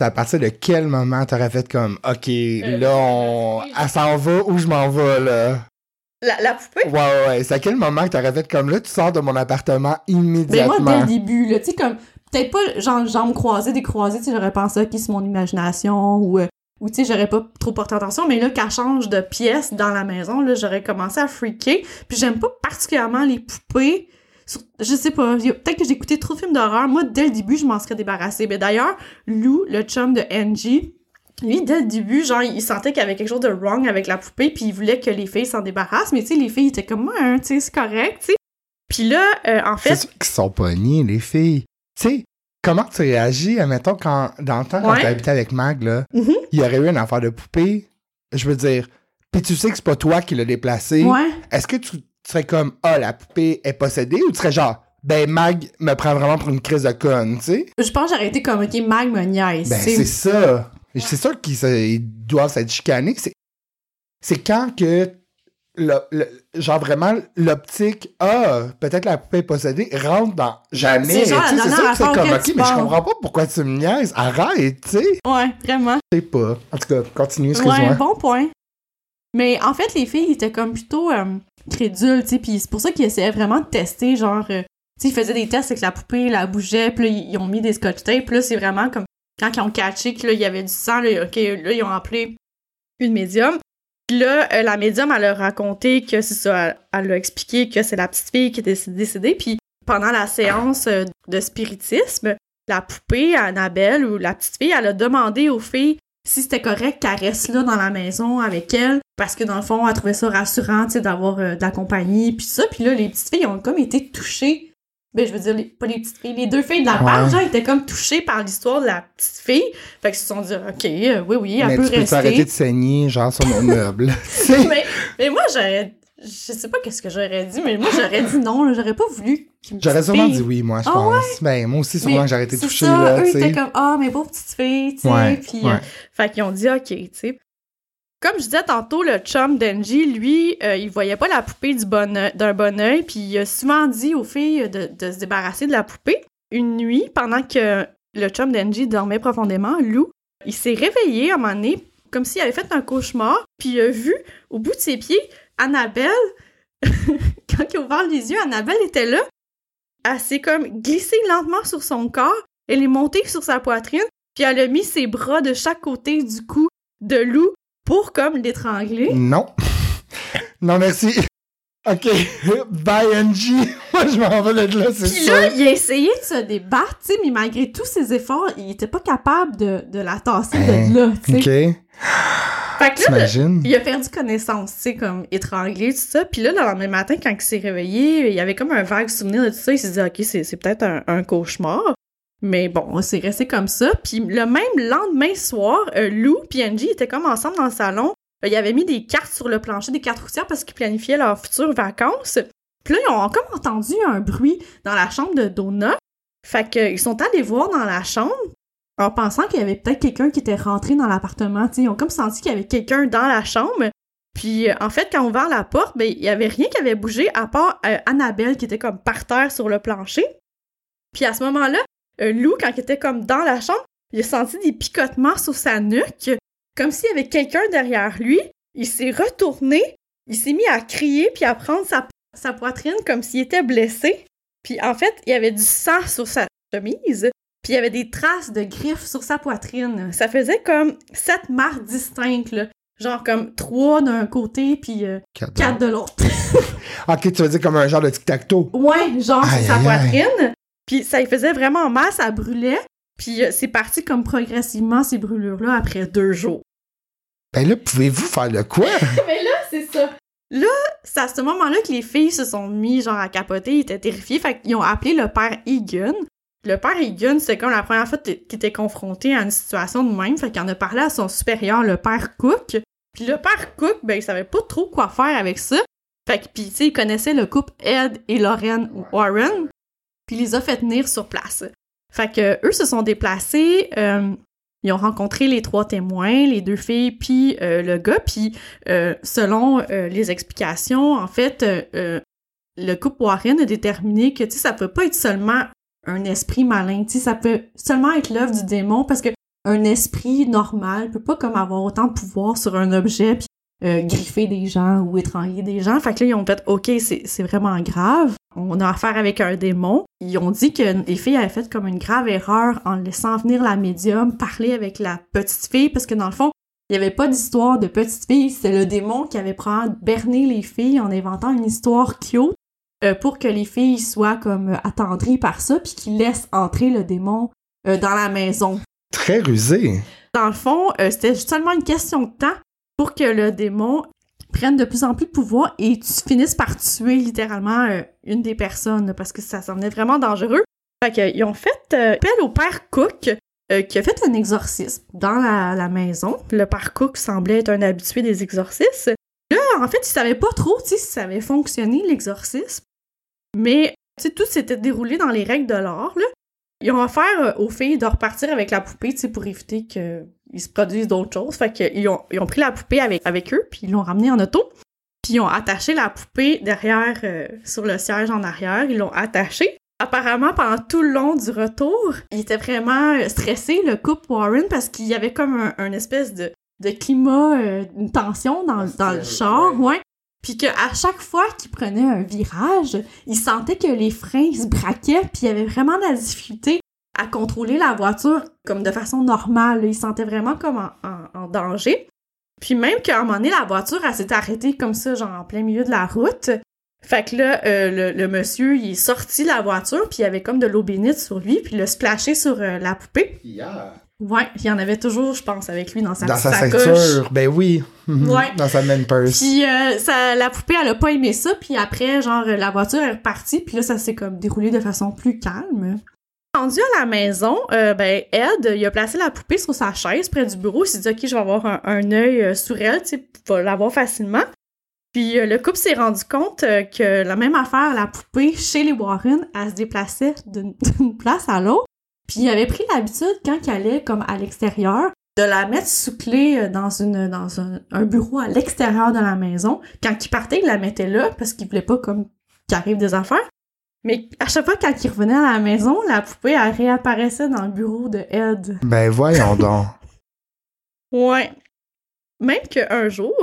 à partir de quel moment t'aurais fait comme, OK, là, on... elle s'en va ou je m'en vais, là? La, la poupée? Ouais, ouais, ouais. C'est à quel moment que t'aurais fait comme, là, tu sors de mon appartement immédiatement? Mais moi, dès le début, là, tu sais, comme, peut-être pas, genre, jambes croisées, décroisées, tu sais, j'aurais pensé, OK, c'est mon imagination, ou, euh, ou tu sais, j'aurais pas trop porté attention, mais là, qu'elle change de pièce dans la maison, là, j'aurais commencé à freaker. Puis j'aime pas particulièrement les poupées. Je sais pas, peut-être que j'ai écouté trop de films d'horreur. Moi, dès le début, je m'en serais débarrassée. Mais d'ailleurs, Lou, le chum de Angie, lui, dès le début, genre, il sentait qu'il y avait quelque chose de wrong avec la poupée, puis il voulait que les filles s'en débarrassent. Mais tu sais, les filles étaient comme, ouais, tu sais, c'est correct, tu sais. Puis là, euh, en fait... C'est sûr qu'ils sont pognés, les filles. Tu sais, comment tu réagis, admettons, quand, dans le temps, quand Ouais. t'habitais avec Mag, là, Mhm. il y aurait eu une affaire de poupée, je veux dire, puis tu sais que c'est pas toi qui l'as déplacée, Ouais. est-ce que tu serais comme, ah, la poupée est possédée, ou tu serais genre, ben, Mag me prend vraiment pour une crise de conne, tu sais? Je pense que j'aurais été comme, OK, Mag me niaise, Ben, tu c'est ça. C'est sûr qu'ils doivent s'être chicanés. C'est, quand que, le, le- genre vraiment, l'optique, ah, peut-être la poupée est possédée, rentre dans jamais. C'est Tu sais, c'est comme, ok, tu mais je comprends pas pourquoi tu me niaises. Arrête, tu sais. Ouais, vraiment. Je sais pas. En tout cas, continue, excuse-moi. Ouais, bon point. Mais en fait, les filles étaient comme plutôt euh, crédules, tu c'est pour ça qu'ils essayaient vraiment de tester, genre, euh, tu ils faisaient des tests avec la poupée, la bougeait, puis ils ont mis des scotch tape, là, c'est vraiment comme quand ils ont catché que là, il y avait du sang, là, ok, là, ils ont appelé une médium. Puis là, euh, la médium, elle a raconté que c'est ça, elle, elle a expliqué que c'est la petite fille qui était décédée, puis pendant la séance euh, de spiritisme, la poupée, Annabelle, ou la petite fille, elle a demandé aux filles si c'était correct qu'elle reste là dans la maison avec elle, parce que dans le fond, elle trouvait ça rassurant, tu sais, d'avoir euh, de la compagnie, puis ça. Puis là, les petites filles ont comme été touchées. Ben, je veux dire, les- pas les petites filles, les deux filles de la Ouais. page, genre, étaient comme touchées par l'histoire de la petite fille. Fait qu'ils se sont dit, OK, euh, oui, oui, elle mais peut tu peux arrêter de saigner, genre, sur mon meuble? Mais moi, j'aurais. Je sais pas qu'est-ce que j'aurais dit, mais moi, j'aurais dit non, j'aurais pas voulu. qu'une J'aurais petite sûrement dit oui, moi, je Ah pense. Ben, moi aussi, que j'aurais été c'est touché, ça, là, eux, étaient comme, ah, mais pauvre petite fille, tu sais. Ouais, Puis, ouais. euh, fait qu'ils ont dit, OK, tu sais. Comme je disais tantôt, le chum d'Angie, lui, euh, il voyait pas la poupée du bon oeil- d'un bon oeil, puis il a souvent dit aux filles de, de se débarrasser de la poupée. Une nuit, pendant que le chum d'Angie dormait profondément, Lou, il s'est réveillé à un moment donné, comme s'il avait fait un cauchemar, puis il a vu, au bout de ses pieds, Annabelle. Quand il a ouvert les yeux, Annabelle était là. Elle s'est comme glissée lentement sur son corps, elle est montée sur sa poitrine, puis elle a mis ses bras de chaque côté du cou de Lou pour comme l'étrangler. Non. non, merci. OK. Bye, Angie. Moi, je m'en vais de là, c'est Puis sûr. là, il a essayé de se débattre, tu sais, mais malgré tous ses efforts, il était pas capable de, de la tasser Hein, de là, tu sais. OK. Fait que là, T'imagines? il a perdu connaissance, tu sais, comme étranglé, tout ça. Puis là, le lendemain matin, quand il s'est réveillé, il y avait comme un vague souvenir de tout ça. Il s'est dit, OK, c'est peut-être un, un cauchemar. Mais bon, c'est resté comme ça. Puis le même lendemain soir, euh, Lou et Angie étaient comme ensemble dans le salon. Euh, Ils avaient mis des cartes sur le plancher, des cartes routières parce qu'ils planifiaient leurs futures vacances. Puis là, ils ont comme entendu un bruit dans la chambre de Donna. Fait qu'ils sont allés voir dans la chambre en pensant qu'il y avait peut-être quelqu'un qui était rentré dans l'appartement. Ils ont comme senti qu'il y avait quelqu'un dans la chambre. Puis euh, en fait, quand on ouvert la porte, ben, il y avait rien qui avait bougé à part euh, Annabelle qui était comme par terre sur le plancher. Puis à ce moment-là, euh, Lou, quand il était comme dans la chambre, il a senti des picotements sur sa nuque, comme s'il y avait quelqu'un derrière lui. Il s'est retourné, il s'est mis à crier puis à prendre sa, sa poitrine comme s'il était blessé. Puis en fait, il y avait du sang sur sa chemise, puis il y avait des traces de griffes sur sa poitrine. Ça faisait comme sept marques distinctes, là. Genre comme trois d'un côté, puis euh, Quatre. quatre de l'autre. OK, tu veux dire comme un genre de tic-tac-toe? Ouais, genre Aïe, sur sa aïe, aïe. poitrine. Puis ça lui faisait vraiment mal, ça brûlait. Puis euh, c'est parti comme progressivement ces brûlures-là après deux jours. Ben là, pouvez-vous faire de quoi? Mais là, c'est ça. Là, c'est à ce moment-là que les filles se sont mis genre à capoter, ils étaient terrifiés, fait qu'ils ont appelé le père Egan. Le père Egan, c'était comme la première fois qu'il était confronté à une situation de même, fait qu'il en a parlé à son supérieur, le père Cook. Puis le père Cook, ben, il savait pas trop quoi faire avec ça. Fait que, sais, il connaissait le couple Ed et Lauren Warren, puis il les a fait tenir sur place. Fait que, eux se sont déplacés, euh, ils ont rencontré les trois témoins, les deux filles, puis euh, le gars, puis euh, selon euh, les explications, en fait, le couple Warren a déterminé que, tu sais, ça peut pas être seulement un esprit malin, ça peut seulement être l'œuvre du démon, parce que un esprit normal peut pas comme avoir autant de pouvoir sur un objet puis euh, griffer des gens ou étrangler des gens. Fait que là, ils ont fait OK, c'est vraiment grave. On a affaire avec un démon. Ils ont dit que les filles avaient fait comme une grave erreur en laissant venir la médium parler avec la petite fille parce que dans le fond, il n'y avait pas d'histoire de petite fille, c'est le démon qui avait probablement berné les filles en inventant une histoire cute euh, pour que les filles soient comme attendries par ça, puis qu'ils laissent entrer le démon euh, dans la maison. Très rusé. Dans le fond, euh, c'était seulement une question de temps pour que le démon prenne de plus en plus de pouvoir et tu finisses par tuer littéralement une des personnes parce que ça semblait vraiment dangereux. Fait qu'ils ont fait appel au père Cook euh, qui a fait un exorcisme dans la, maison. Le père Cook semblait être un habitué des exorcismes. Là, en fait, il savait pas trop si ça avait fonctionné, l'exorcisme. Mais, tu tout s'était déroulé dans les règles de l'art, là. Ils ont offert euh, aux filles de repartir avec la poupée, tu sais, pour éviter qu'ils se produisent d'autres choses. Fait qu'ils ont, ils ont pris la poupée avec, avec eux, puis ils l'ont ramenée en auto. Puis ils ont attaché la poupée derrière, euh, sur le siège en arrière. Ils l'ont attachée. Apparemment, pendant tout le long du retour, il était vraiment euh, stressé, le couple Warren, parce qu'il y avait comme un, espèce de, de climat, euh, une tension dans, dans le char, ouais. Puis qu'à chaque fois qu'il prenait un virage, il sentait que les freins se braquaient, puis il avait vraiment de la difficulté à contrôler la voiture comme de façon normale. Il sentait vraiment comme en, danger. Puis même qu'à un moment donné, la voiture, elle s'est arrêtée comme ça, genre en plein milieu de la route. Fait que là, euh, le, monsieur, il est sorti de la voiture, puis il avait comme de l'eau bénite sur lui, puis il l'a splashé sur euh, la poupée. Ouais, il y en avait toujours, je pense, avec lui dans sa Dans sa ceinture, ben oui. Mhm. Ouais. Dans sa même purse. Puis euh, ça, la poupée, elle a pas aimé ça, puis après, genre, la voiture est repartie, puis là, ça s'est comme déroulé de façon plus calme. Rendu à la maison, ben Ed, il a placé la poupée sur sa chaise près du bureau. Il s'est dit, OK, je vais avoir un, un œil sur elle, tu sais, pour l'avoir facilement. Puis euh, le couple s'est rendu compte euh, que la même affaire, la poupée chez les Warren, elle se déplaçait d'une place à l'autre. Puis il avait pris l'habitude, quand il allait comme à l'extérieur, de la mettre sous clé euh, dans, une, dans un, bureau à l'extérieur de la maison. Quand il partait, il la mettait là parce qu'il voulait pas comme qu'il arrive des affaires. Mais à chaque fois quand il revenait à la maison, la poupée elle réapparaissait dans le bureau de Ed. Ben voyons donc. ouais. Même qu'un jour,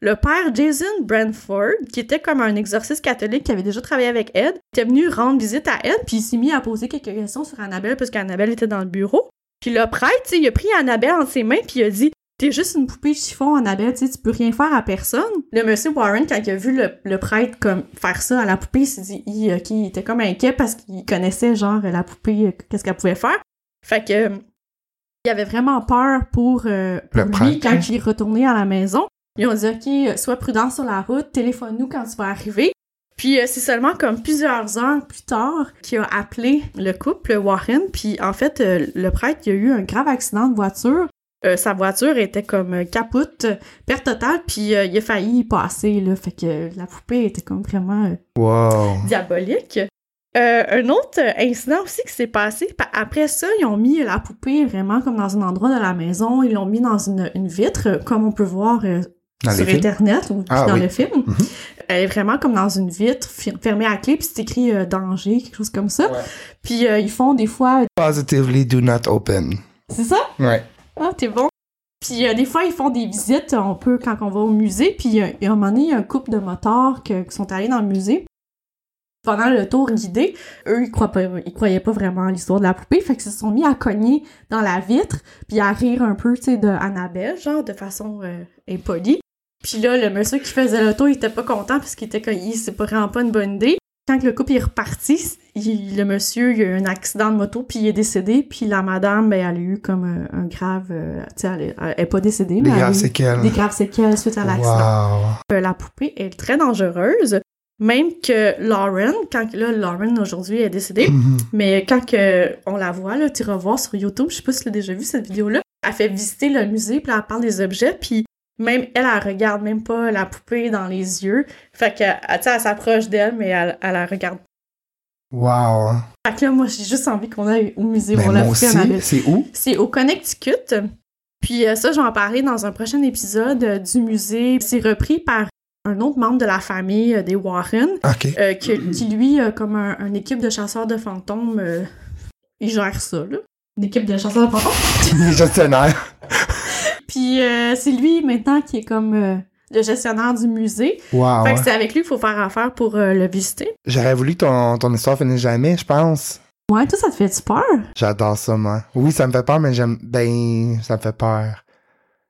le père Jason Branford, qui était comme un exorciste catholique qui avait déjà travaillé avec Ed, était venu rendre visite à Ed, puis il s'est mis à poser quelques questions sur Annabelle parce qu'Annabelle était dans le bureau. Puis le prêtre, il a pris Annabelle entre ses mains, puis il a dit T'es juste une poupée de chiffon, Annabelle, tu peux rien faire à personne. Le monsieur Warren, quand il a vu le, prêtre comme faire ça à la poupée, il s'est dit, il, était comme inquiet parce qu'il connaissait genre la poupée, qu'est-ce qu'elle pouvait faire. Fait que il avait vraiment peur pour, euh, lui quand il est retourné à la maison. Ils ont dit, OK, sois prudent sur la route, téléphone-nous quand tu vas arriver. Puis euh, c'est seulement comme plusieurs heures plus tard qu'il a appelé le couple Warren. Puis en fait, euh, le prêtre, il a eu un grave accident de voiture. Euh, sa voiture était comme capote, perte totale, puis il a failli y passer, là. Fait que la poupée était comme vraiment diabolique. un autre incident aussi qui s'est passé, après ça, ils ont mis la poupée vraiment comme dans un endroit de la maison, ils l'ont mis dans une, une, vitre, comme on peut voir sur Internet ou ah dans le film. Mhm. Elle est vraiment comme dans une vitre fermée à clé, puis c'est écrit euh, danger, quelque chose comme ça. Puis euh, ils font des fois. Positively do not open. C'est ça? Ouais. Ah, t'es bon. Puis euh, des fois, ils font des visites, on peut, quand on va au musée, puis à un moment donné, il y a un couple de motards qui sont allés dans le musée. Pendant le tour guidé, eux, ils, croient pas, ils croyaient pas vraiment à l'histoire de la poupée, fait qu'ils se sont mis à cogner dans la vitre, puis à rire un peu, tu sais, de Annabelle, genre, de façon impolie. Puis là, le monsieur qui faisait l'auto, il était pas content parce qu'il était comme, c'est vraiment pas une bonne idée. Quand le couple est reparti, le monsieur, il a eu un accident de moto, puis il est décédé, puis la madame, ben, elle a eu comme un, grave, euh, tu sais, elle, est pas décédée, mais des graves séquelles. Des graves séquelles suite à l'accident. Euh, la poupée est très dangereuse. Même que Lauren, quand là, Lauren aujourd'hui est décédée, mm-hmm. mais quand que on la voit, là, tu revois sur YouTube, je sais pas si tu l'as déjà vu cette vidéo-là, elle fait visiter le musée, puis elle parle des objets, puis même elle, elle regarde même pas la poupée dans les yeux. Fait que, tu sais, elle s'approche d'elle, mais elle, elle la regarde. Wow. Fait que là, moi, j'ai juste envie qu'on aille au musée ben, la poupée C'est où? C'est au Connecticut. Puis euh, ça, je vais en parler dans un prochain épisode euh, du musée. C'est repris par un autre membre de la famille euh, des Warren, qui, lui, comme un, une équipe de chasseurs de fantômes, il gère ça, là. l'équipe de chasseurs de fantômes? Les gestionnaires. Puis euh, c'est lui maintenant qui est comme euh, le gestionnaire du musée. Wow. Fait que c'est avec lui qu'il faut faire affaire pour euh, le visiter. J'aurais voulu que ton, ton histoire finisse jamais, je pense. Ouais, toi, ça te fait peur? J'adore ça, moi. Oui, ça me fait peur, mais j'aime. Ben, ça me fait peur.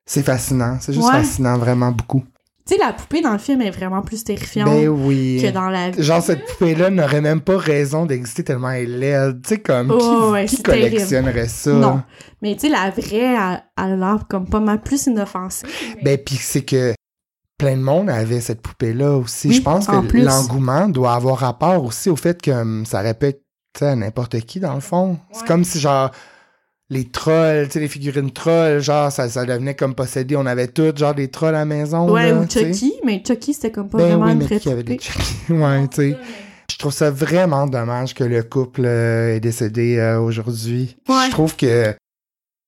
C'est fascinant. C'est juste Ouais. fascinant, vraiment beaucoup. Tu sais, la poupée dans le film est vraiment plus terrifiante Ben oui. que dans la vie. Genre, cette poupée-là n'aurait même pas raison d'exister tellement elle est laide. Tu sais, comme, qui, Oh, ouais, qui c'est terrible. collectionnerait ça? Non. Mais tu sais, la vraie, elle, elle a l'air comme pas mal plus inoffensive. Ben, pis c'est que plein de monde avait cette poupée-là aussi. Oui, Je pense en que l'engouement doit avoir rapport aussi au fait que hum, ça répète à n'importe qui, dans le fond. C'est Ouais. comme si, genre, les trolls, tu sais, les figurines trolls, genre, ça, ça devenait comme possédé. On avait toutes, genre, des trolls à la maison. Ouais, là, ou. Chucky, mais Chucky, c'était comme pas Ben vraiment oui, une mais qui avait des. Chucky. ouais, tu sais. Je trouve ça vraiment dommage que le couple euh, est décédé euh, aujourd'hui. Ouais. Je trouve que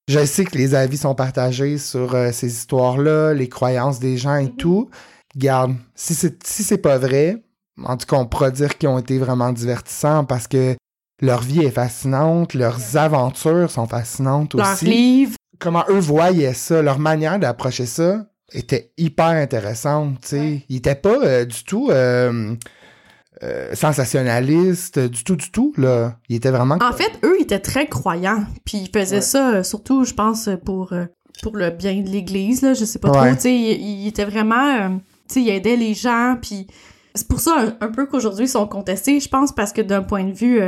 je sais que les avis sont partagés sur euh, ces histoires-là, les croyances des gens et tout. Garde, si c'est si c'est pas vrai, en tout cas, on pourra dire qu'ils ont été vraiment divertissants parce que leur vie est fascinante, leurs aventures sont fascinantes Leur aussi. livre. Comment eux voyaient ça, leur manière d'approcher ça était hyper intéressante, tu sais. Ouais. Ils étaient pas euh, du tout euh, euh, sensationnalistes, du tout, du tout, là. Ils étaient vraiment... En fait, eux, ils étaient très croyants. Puis ils faisaient Ouais. ça, euh, surtout, je pense, pour, euh, pour le bien de l'Église, là. Je sais pas Ouais. trop. Tu sais, ils, ils étaient vraiment... tu sais, ils aidaient les gens. Puis c'est pour ça, un, un peu qu'aujourd'hui, ils sont contestés, je pense, parce que d'un point de vue...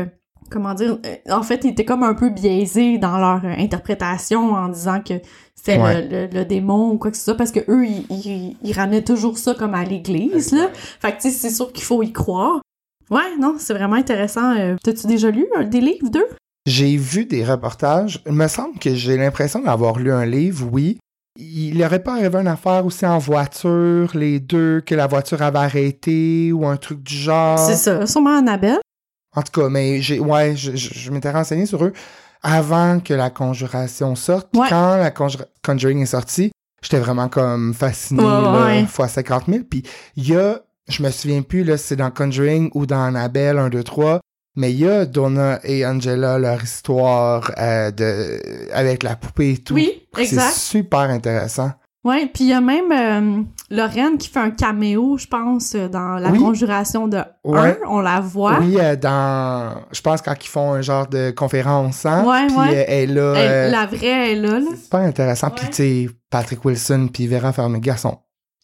comment dire? euh, en fait, ils étaient comme un peu biaisés dans leur euh, interprétation en disant que c'était le- le, le démon ou quoi que ce soit, parce que eux, ils, ils, ils ramenaient toujours ça comme à l'Église, là. Fait que, tu sais, c'est sûr qu'il faut y croire. Ouais, non, c'est vraiment intéressant. Euh, T'as-tu déjà lu euh, des livres d'eux? J'ai vu des reportages. Il me semble que j'ai l'impression d'avoir lu un livre, oui. Il n'aurait pas arrivé une affaire aussi en voiture, les deux, que la voiture avait arrêté ou un truc du genre? C'est ça, sûrement Annabelle. En tout cas, mais j'ai, ouais, je, je- je m'étais renseigné sur eux avant que la conjuration sorte. Puis Ouais. Quand la Conjur- Conjuring est sortie, j'étais vraiment comme fasciné, Ouais, fois 50 000. Puis il y a, je me souviens plus là, si c'est dans Conjuring ou dans Annabelle 1, 2, 3, mais il y a Donna et Angela, leur histoire euh, de, avec la poupée et tout. Oui, C'est exact. super intéressant. Ouais, puis il y a même euh, Lorraine qui fait un caméo, je pense, euh, dans la Oui. conjuration de Ouais. 1, on la voit. Oui, euh, dans, je pense quand ils font un genre de conférence, hein, Ouais, puis ouais. euh, elle est là. Elle- euh, la vraie est là, là. C'est super intéressant. Puis, tu sais, Patrick Wilson puis Vera Farmiga sont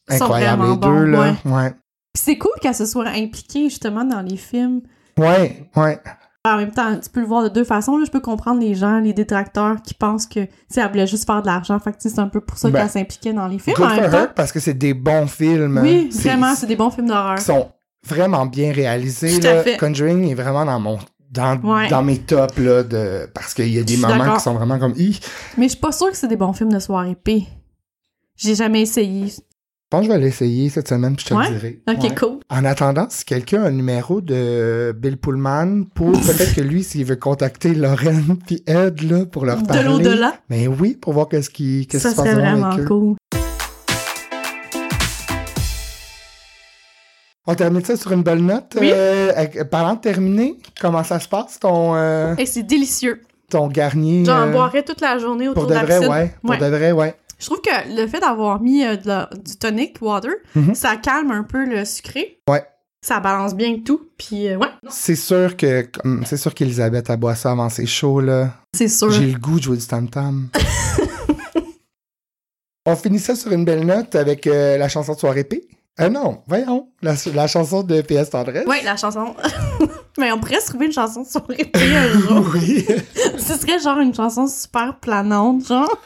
incroyables, les deux, bons, là. Ouais. Puis c'est cool qu'elle se soit impliquée, justement, dans les films. Ouais, ouais. En même temps, tu peux le voir de deux façons. Là. Je peux comprendre les gens, les détracteurs qui pensent que, tu sais, elle voulait juste faire de l'argent. Fait que, c'est un peu pour ça Ben, qu'elle s'impliquait dans les films. Good en même temps, parce que c'est des bons films. oui, vraiment, c'est des bons films d'horreur. Qui sont vraiment bien réalisés, là. Conjuring est vraiment dans mon... Dans, Ouais. dans mes tops, là, de... parce qu'il y a des moments qui sont vraiment comme... Hi. Mais je suis pas sûre que c'est des bons films de soirée P. J'ai jamais essayé. Je pense que je vais l'essayer cette semaine, puis je te Ouais? le dirai. Ok, Ouais. cool. En attendant, si quelqu'un a un numéro de Bill Pullman pour peut-être que lui, s'il veut contacter Lorraine puis Ed là, pour leur De parler. l'au-delà? Mais oui, pour voir qu'est-ce qui Ça se passe serait vraiment vraiment avec eux. cool. On termine ça sur une belle note. Oui. Euh, avec- parlant de terminer, comment ça se passe ton euh, Et c'est délicieux. ton garni J'en euh, boirais toute la journée autour pour de de la vrai, piscine. ouais. Pour Ouais. de vrai, ouais. Je trouve que le fait d'avoir mis euh, de la- du tonic water, Mhm. ça calme un peu le sucré. Ouais. Ça balance bien tout. Puis, euh, ouais, C'est sûr que comme- c'est sûr qu'Elisabeth a boit ça avant ses shows là. c'est sûr. J'ai le goût de jouer du tam tam. On finit ça sur une belle note avec euh, la chanson de soirée P. Euh, non, voyons, la, la chanson de PS Tendresse. Ouais, la chanson. Mais on pourrait se trouver une chanson sur répé un jour. oui. Ce serait genre une chanson super planante, genre.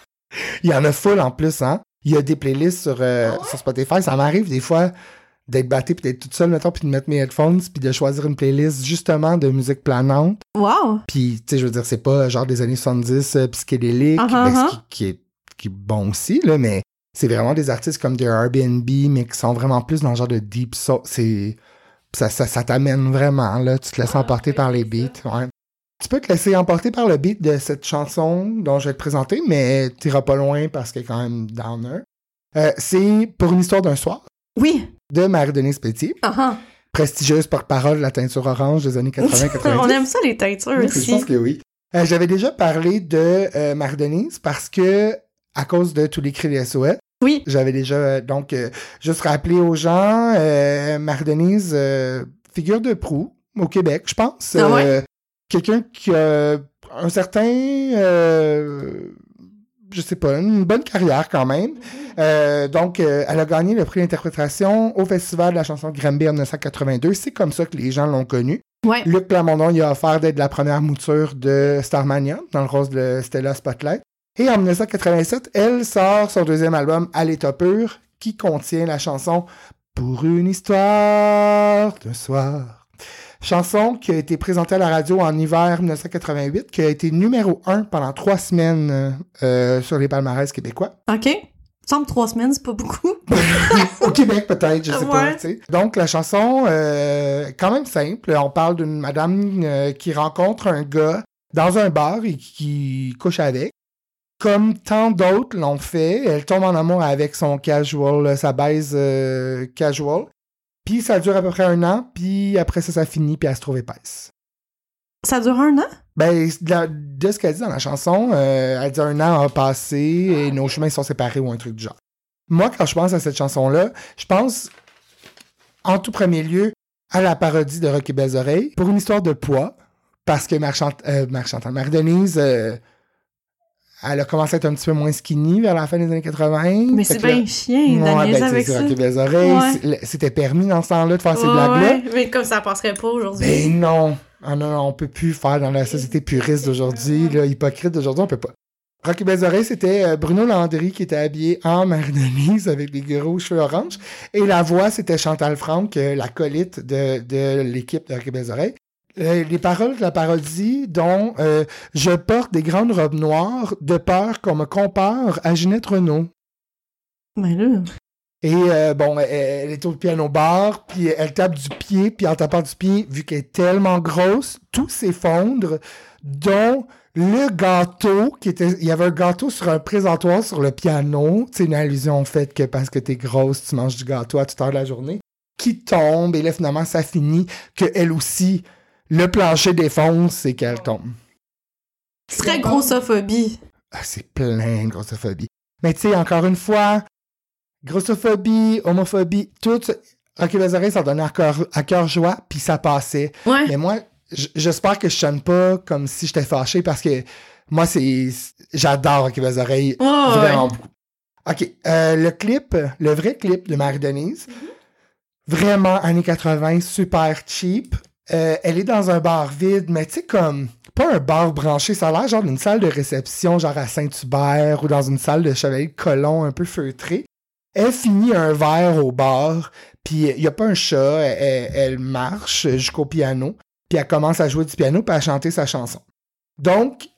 Il y en a full en plus, hein. Il y a des playlists sur, euh, Ah sur Spotify. Ça m'arrive des fois d'être batté puis d'être toute seule, mettons, puis de mettre mes headphones puis de choisir une playlist justement de musique planante. Wow! Puis, tu sais, je veux dire, c'est pas genre des années 70 euh, psychédélique, Ah, ben, ce qui, qui est, qui est bon aussi, là, mais c'est vraiment des artistes comme des Airbnb, mais qui sont vraiment plus dans le genre de deep soul. C'est, ça, ça, ça t'amène vraiment, là. Tu te laisses Ah, emporter par les beats, ouais. Tu peux te laisser emporter par le beat de cette chanson dont je vais te présenter, mais t'iras pas loin parce qu'elle est quand même downer. Euh, c'est Pour une histoire d'un soir Oui! de Marie-Denise Pétier, Ah ah. prestigieuse porte-parole de la teinture orange des années 80-90. On aime ça, les teintures Oui, aussi. Je pense que oui. Euh, j'avais déjà parlé de euh, Mardenise parce que, à cause de tous les cris des SOS, Oui. j'avais déjà, euh, donc, juste rappelé aux gens, Mardenise, euh, figure de proue au Québec, je pense. Ah ouais? Quelqu'un qui a un certain, euh, je sais pas, une bonne carrière quand même. Euh, donc, euh, elle a gagné le prix d'interprétation au Festival de la chanson Granby en 1982. C'est comme ça que les gens l'ont connue. Ouais. Luc Plamondon il a offert d'être la première mouture de Starmania dans le rôle de Stella Spotlight. Et en 1987, elle sort son deuxième album à l'état pur qui contient la chanson Pour une histoire de soir. Chanson qui a été présentée à la radio en hiver 1988, qui a été numéro un pendant trois semaines euh, sur les palmarès québécois. OK. Semble trois semaines, c'est pas beaucoup. Au Québec, peut-être, je sais pas. Ouais. Donc, la chanson, euh, quand même simple. On parle d'une madame euh, qui rencontre un gars dans un bar et qui couche avec. Comme tant d'autres l'ont fait, elle tombe en amour avec son casual, sa baise euh, casual. Puis ça dure à peu près un an, puis après ça, ça finit, puis elle se trouve épaisse. Ça dure un an? Ben, de, la- de ce qu'elle dit dans la chanson, euh, elle dit un an a passé et nos chemins sont séparés ou un truc du genre. Moi, quand je pense à cette chanson-là, je pense en tout premier lieu à la parodie de Rocky Belles Oreilles pour une histoire de poids, parce que Marchant, euh, Marie-Denise, euh, elle a commencé à être un petit peu moins skinny vers la fin des années 80. Mais c'est bien chien, Ouais, ben, avec c'est ça. Belles Oreilles. Ouais. C'était permis dans ce temps-là de faire ces Ouais, blagues-là. Mais comme ça passerait pas aujourd'hui. Ben non. Ah non, non, on peut plus faire dans la société puriste d'aujourd'hui, hypocrite d'aujourd'hui, on peut pas. Rocky Belles Oreilles, c'était euh, Bruno Landry qui était habillé en Marie-Denise avec des gros cheveux orange. Et la voix, c'était Chantal Franck, la colite de, de l'équipe de Rocky Belles Oreilles. Euh, les paroles de la parodie, dont euh, Je porte des grandes robes noires de peur qu'on me compare à Ginette Renault. Mais là. Et euh, bon, elle, est au piano bar, puis elle tape du pied, puis en tapant du pied, vu qu'elle est tellement grosse, tout s'effondre, dont le gâteau qui était. Il y avait un gâteau sur un présentoir sur le piano. C'est une allusion au fait que parce que t'es grosse, tu manges du gâteau à toute heure de la journée, qui tombe, et là finalement ça finit que elle aussi, le plancher défonce et qu'elle tombe. Très grossophobie. Ah, c'est plein de grossophobie. Mais tu sais, encore une fois, grossophobie, homophobie, tout. les oreilles, ça donnait à cœur, à cœur joie, puis ça passait. Ouais. Mais moi, j'espère que je sonne pas comme si j'étais fâché parce que moi, c'est. J'adore oreilles. Ouais, ouais. Vraiment beaucoup. Ok, euh, le clip, le vrai clip de Marie-Denise, vraiment années 80, super cheap. Euh, elle est dans un bar vide, mais tu sais, comme, pas un bar branché, ça a l'air genre d'une salle de réception, genre à Saint-Hubert ou dans une salle de Chevalier de Colomb un peu feutrée. Elle finit un verre au bar, puis il n'y a pas un chat, elle marche jusqu'au piano, puis elle commence à jouer du piano, puis à chanter sa chanson. Donc,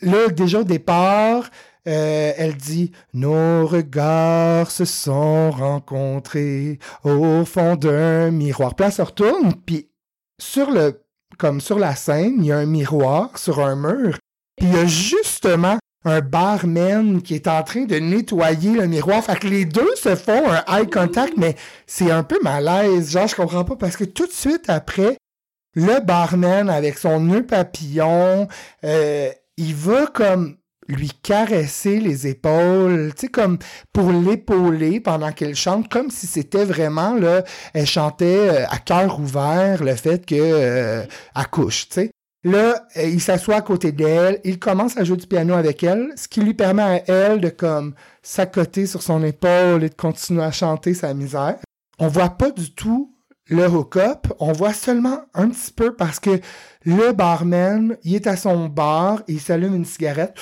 là, déjà au départ, euh, elle dit Nos regards se sont rencontrés au fond d'un miroir. Puis elle se retourne, puis sur le comme sur la scène, il y a un miroir sur un mur. Puis il y a justement un barman qui est en train de nettoyer le miroir. Fait que les deux se font un eye contact, mais c'est un peu malaise. Genre, je comprends pas parce que tout de suite après, le barman avec son nœud papillon, euh, il va comme lui caresser les épaules, tu sais, comme pour l'épauler pendant qu'elle chante, comme si c'était vraiment, là, elle chantait euh, à cœur ouvert le fait que euh, elle couche, tu sais. Là, euh, il s'assoit à côté d'elle, il commence à jouer du piano avec elle, ce qui lui permet à elle de comme s'accoter sur son épaule et de continuer à chanter sa misère. On voit pas du tout le hook-up, on voit seulement un petit peu parce que le barman, il est à son bar, il s'allume une cigarette,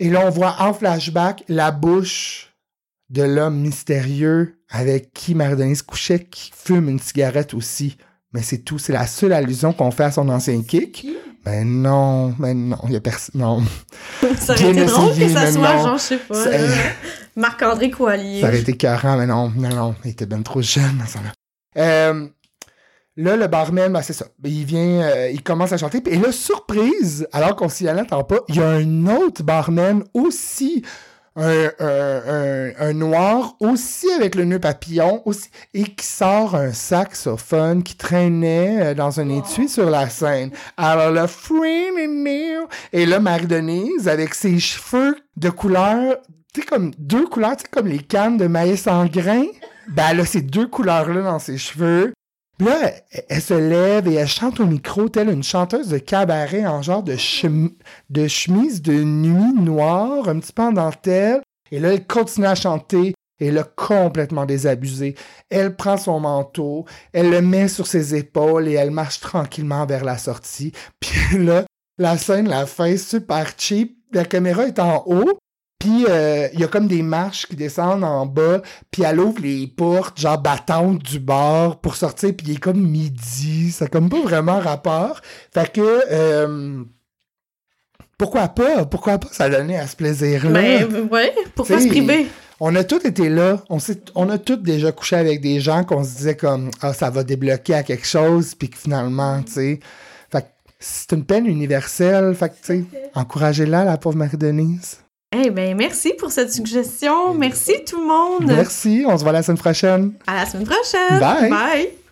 et là on voit en flashback la bouche de l'homme mystérieux avec qui Marie-Denise couchait, qui fume une cigarette aussi. Mais c'est tout, c'est la seule allusion qu'on fait à son ancien kick. Mais non, mais non, il y a personne. Non. ça aurait été drôle que ça soit, non. genre, je sais pas, euh, Marc-André Coallier. Ça aurait été carrant, mais non, non, non, il était bien trop jeune ce temps-là. Euh, là, le barman, ben, c'est ça. Il vient, euh, il commence à chanter. Et là, surprise, alors qu'on s'y attend pas, il y a un autre barman aussi un, noir aussi avec le nœud papillon aussi et qui sort un saxophone qui traînait euh, dans un étui sur la scène. Alors le et là Marie-Denise avec ses cheveux de couleur, tu comme deux couleurs, tu comme les cannes de maïs en grains. Ben elle a ces deux couleurs là dans ses cheveux. là, elle, se lève et elle chante au micro telle une chanteuse de cabaret en genre de, chemise de nuit noire, un petit peu en. Et là, elle continue à chanter et l'a complètement désabusé. Elle prend son manteau, elle le met sur ses épaules et elle marche tranquillement vers la sortie. Puis là, la scène, la fin, super cheap. La caméra est en haut, puis euh, il y a comme des marches qui descendent en bas, puis elle ouvre les portes, genre battantes du bar pour sortir, puis il est comme midi. Ça comme pas vraiment rapport. Fait que... Euh, pourquoi pas? Pourquoi pas ça donner à ce plaisir-là? Ben, ouais, pourquoi se priver? On a tous été là. On, on a tous déjà couché avec des gens qu'on se disait comme, ah, ça va débloquer à quelque chose, puis que finalement, tu sais. Fait c'est une peine universelle. Fait que, tu sais, encouragez-la, la pauvre Marie-Denise. Eh merci pour cette suggestion. Merci tout le monde. Merci. On se voit la semaine prochaine. À la semaine prochaine. Bye. Bye.